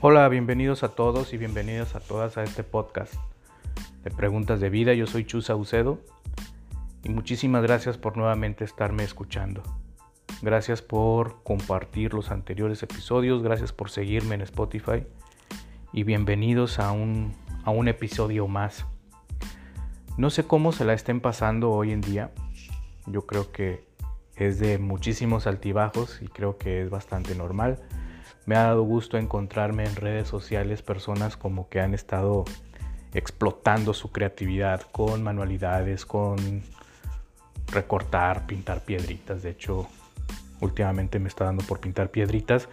Hola, bienvenidos a todos y bienvenidas a todas a este podcast de preguntas de vida. Yo soy Chu Saucedo y muchísimas gracias por nuevamente estarme escuchando. Gracias por compartir los anteriores episodios, gracias por seguirme en Spotify y bienvenidos a un, a un episodio más. No sé cómo se la estén pasando hoy en día. Yo creo que es de muchísimos altibajos y creo que es bastante normal. Me ha dado gusto encontrarme en redes sociales personas como que han estado explotando su creatividad con manualidades, con recortar, pintar piedritas. De hecho, últimamente me está dando por pintar piedritas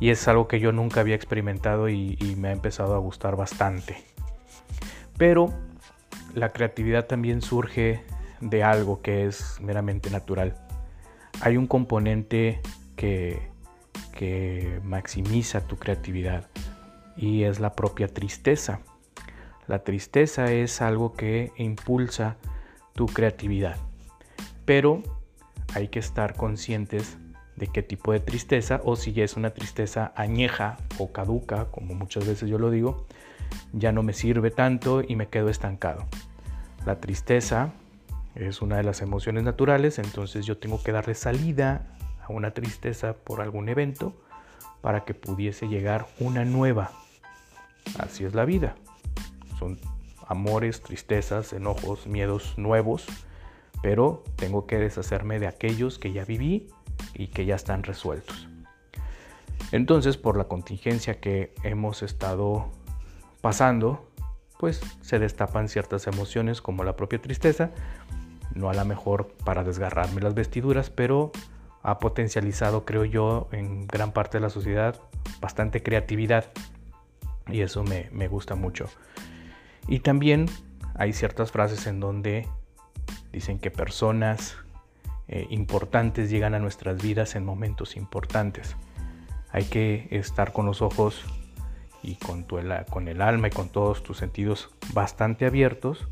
y es algo que yo nunca había experimentado y, me ha empezado a gustar bastante. Pero la creatividad también surge de algo que es meramente natural. Hay un componente que que maximiza tu creatividad y es la propia tristeza. La tristeza es algo que impulsa tu creatividad, pero hay que estar conscientes de qué tipo de tristeza o si es una tristeza añeja o caduca, como muchas veces yo lo digo, ya no me sirve tanto y me quedo estancado. La tristeza es una de las emociones naturales, entonces yo tengo que darle salida una tristeza por algún evento para que pudiese llegar una nueva. Así es la vida. Son amores, tristezas, enojos, miedos nuevos, pero tengo que deshacerme de aquellos que ya viví y que ya están resueltos. Entonces, por la contingencia que hemos estado pasando, pues se destapan ciertas emociones como la propia tristeza, no a la mejor para desgarrarme las vestiduras, pero ha potencializado, creo yo, en gran parte de la sociedad bastante creatividad y eso me, gusta mucho. Y también hay ciertas frases en donde dicen que personas eh, importantes llegan a nuestras vidas en momentos importantes. Hay que estar con los ojos y con, tu, con el alma y con todos tus sentidos bastante abiertos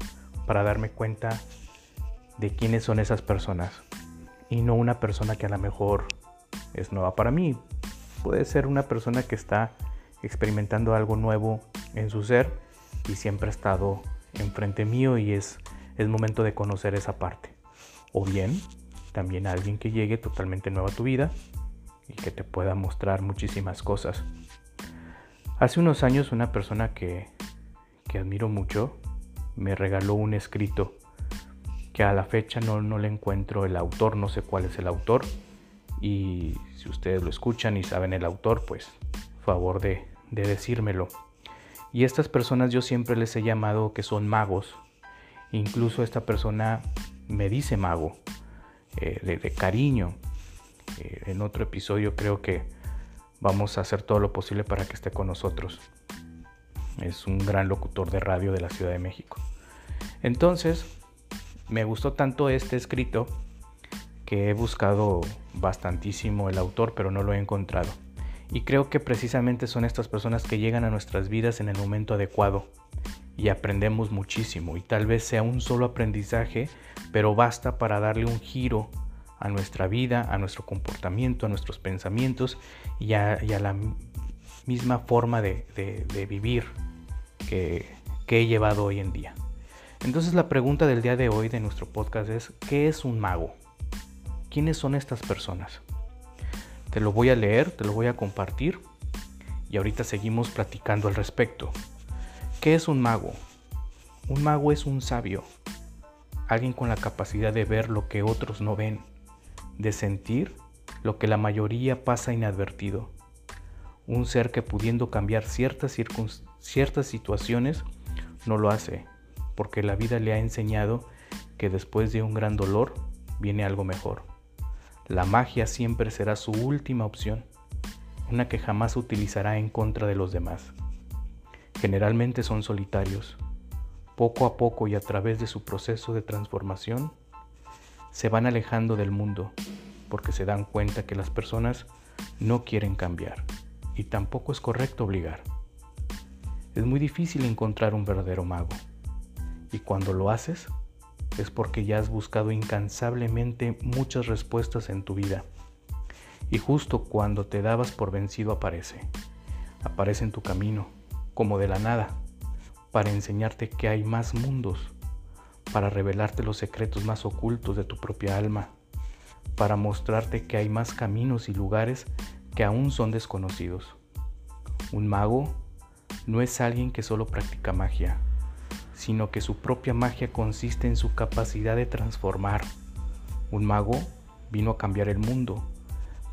para darme cuenta de quiénes son esas personas y no una persona que a lo mejor es nueva para mí. Puede ser una persona que está experimentando algo nuevo en su ser y siempre ha estado enfrente mío y es, es momento de conocer esa parte. O bien, también alguien que llegue totalmente nuevo a tu vida y que te pueda mostrar muchísimas cosas. Hace unos años una persona que, que admiro mucho me regaló un escrito que a la fecha no, no le encuentro el autor, no sé cuál es el autor. Y si ustedes lo escuchan y saben el autor, pues favor de, decírmelo. Y estas personas yo siempre les he llamado que son magos. Incluso esta persona me dice mago, eh, de, cariño. Eh, en otro episodio creo que vamos a hacer todo lo posible para que esté con nosotros. Es un gran locutor de radio de la Ciudad de México. Entonces, me gustó tanto este escrito que he buscado bastantísimo el autor, pero no lo he encontrado. Y creo que precisamente son estas personas que llegan a nuestras vidas en el momento adecuado y aprendemos muchísimo. Y tal vez sea un solo aprendizaje, pero basta para darle un giro a nuestra vida, a nuestro comportamiento, a nuestros pensamientos y a, la misma forma de, vivir que he llevado hoy en día. Entonces la pregunta del día de hoy de nuestro podcast es, ¿qué es un mago? ¿Quiénes son estas personas? Te lo voy a leer, te lo voy a compartir y ahorita seguimos platicando al respecto. ¿Qué es un mago? Un mago es un sabio, alguien con la capacidad de ver lo que otros no ven, de sentir lo que la mayoría pasa inadvertido. Un ser que pudiendo cambiar ciertas, ciertas situaciones no lo hace, porque la vida le ha enseñado que después de un gran dolor viene algo mejor. La magia siempre será su última opción, una que jamás utilizará en contra de los demás. Generalmente son solitarios. Poco a poco y a través de su proceso de transformación, se van alejando del mundo porque se dan cuenta que las personas no quieren cambiar y tampoco es correcto obligar. Es muy difícil encontrar un verdadero mago y cuando lo haces, es porque ya has buscado incansablemente muchas respuestas en tu vida. Y justo cuando te dabas por vencido aparece. aparece en tu camino, como de la nada, para enseñarte que hay más mundos, para revelarte los secretos más ocultos de tu propia alma, para mostrarte que hay más caminos y lugares que aún son desconocidos. Un mago no es alguien que solo practica magia, sino que su propia magia consiste en su capacidad de transformar. Un mago vino a cambiar el mundo,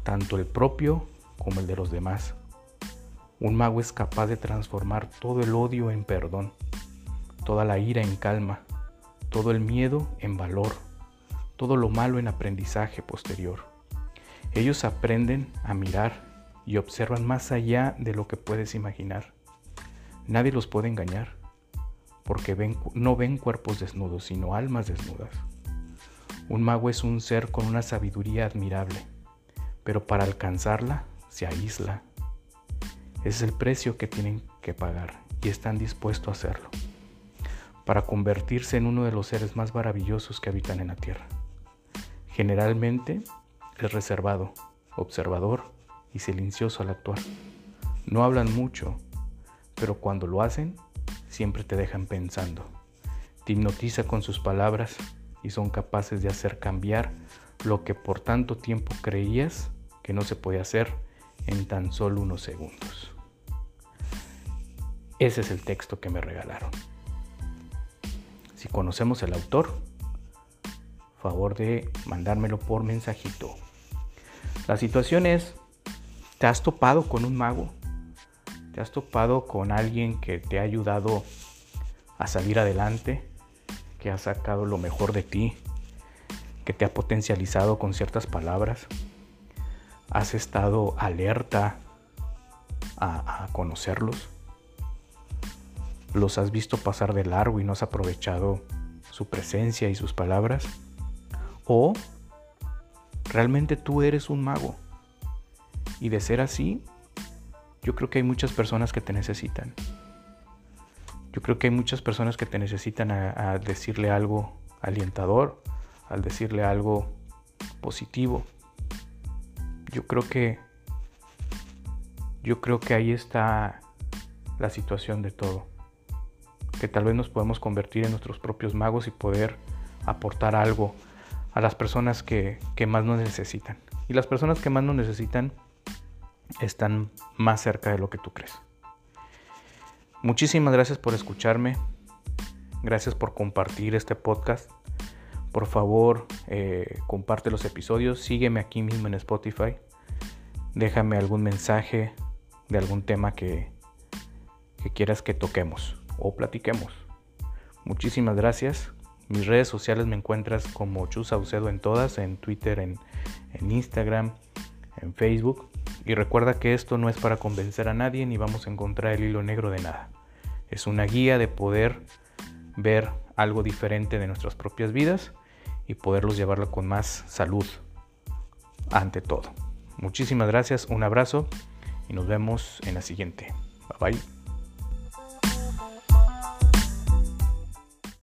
tanto el propio como el de los demás. Un mago es capaz de transformar todo el odio en perdón, toda la ira en calma, todo el miedo en valor, todo lo malo en aprendizaje posterior. Ellos aprenden a mirar y observan más allá de lo que puedes imaginar. Nadie los puede engañar, porque no ven cuerpos desnudos, sino almas desnudas. Un mago es un ser con una sabiduría admirable, pero para alcanzarla se aísla. es el precio que tienen que pagar y están dispuestos a hacerlo, para convertirse en uno de los seres más maravillosos que habitan en la Tierra. Generalmente es reservado, observador y silencioso al actuar. No hablan mucho, pero cuando lo hacen, siempre te dejan pensando. Te hipnotiza con sus palabras y son capaces de hacer cambiar lo que por tanto tiempo creías que no se podía hacer en tan solo unos segundos. Ese es el texto que me regalaron. Si conocemos el autor, favor de mandármelo por mensajito. La situación es ¿Te has topado con un mago? ¿Te has topado con alguien que te ha ayudado a salir adelante? Que ha sacado lo mejor de ti? ¿Que te ha potencializado con ciertas palabras? ¿Has estado alerta a, conocerlos? ¿Los has visto pasar de largo y no has aprovechado su presencia y sus palabras? ¿O realmente tú eres un mago? Y de ser así, yo creo que hay muchas personas que te necesitan. Yo creo que hay muchas personas que te necesitan a, decirle algo alientador, al decirle algo positivo. Yo creo que yo creo que ahí está la situación de todo. Que tal vez nos podemos convertir en nuestros propios magos y poder aportar algo a las personas que, que más nos necesitan. Y las personas que más nos necesitan están más cerca de lo que tú crees. Muchísimas gracias por escucharme. Gracias por compartir este podcast. Por favor, eh, comparte los episodios. Sígueme aquí mismo en Spotify. Déjame algún mensaje de algún tema que, que quieras que toquemos o platiquemos. Muchísimas gracias. Mis redes sociales me encuentras como Chu Saucedo en todas, en Twitter, en Instagram, en Facebook. Y recuerda que esto no es para convencer a nadie ni vamos a encontrar el hilo negro de nada. Es una guía de poder ver algo diferente de nuestras propias vidas y poderlos llevarlo con más salud ante todo. Muchísimas gracias, un abrazo y nos vemos en la siguiente. Bye bye.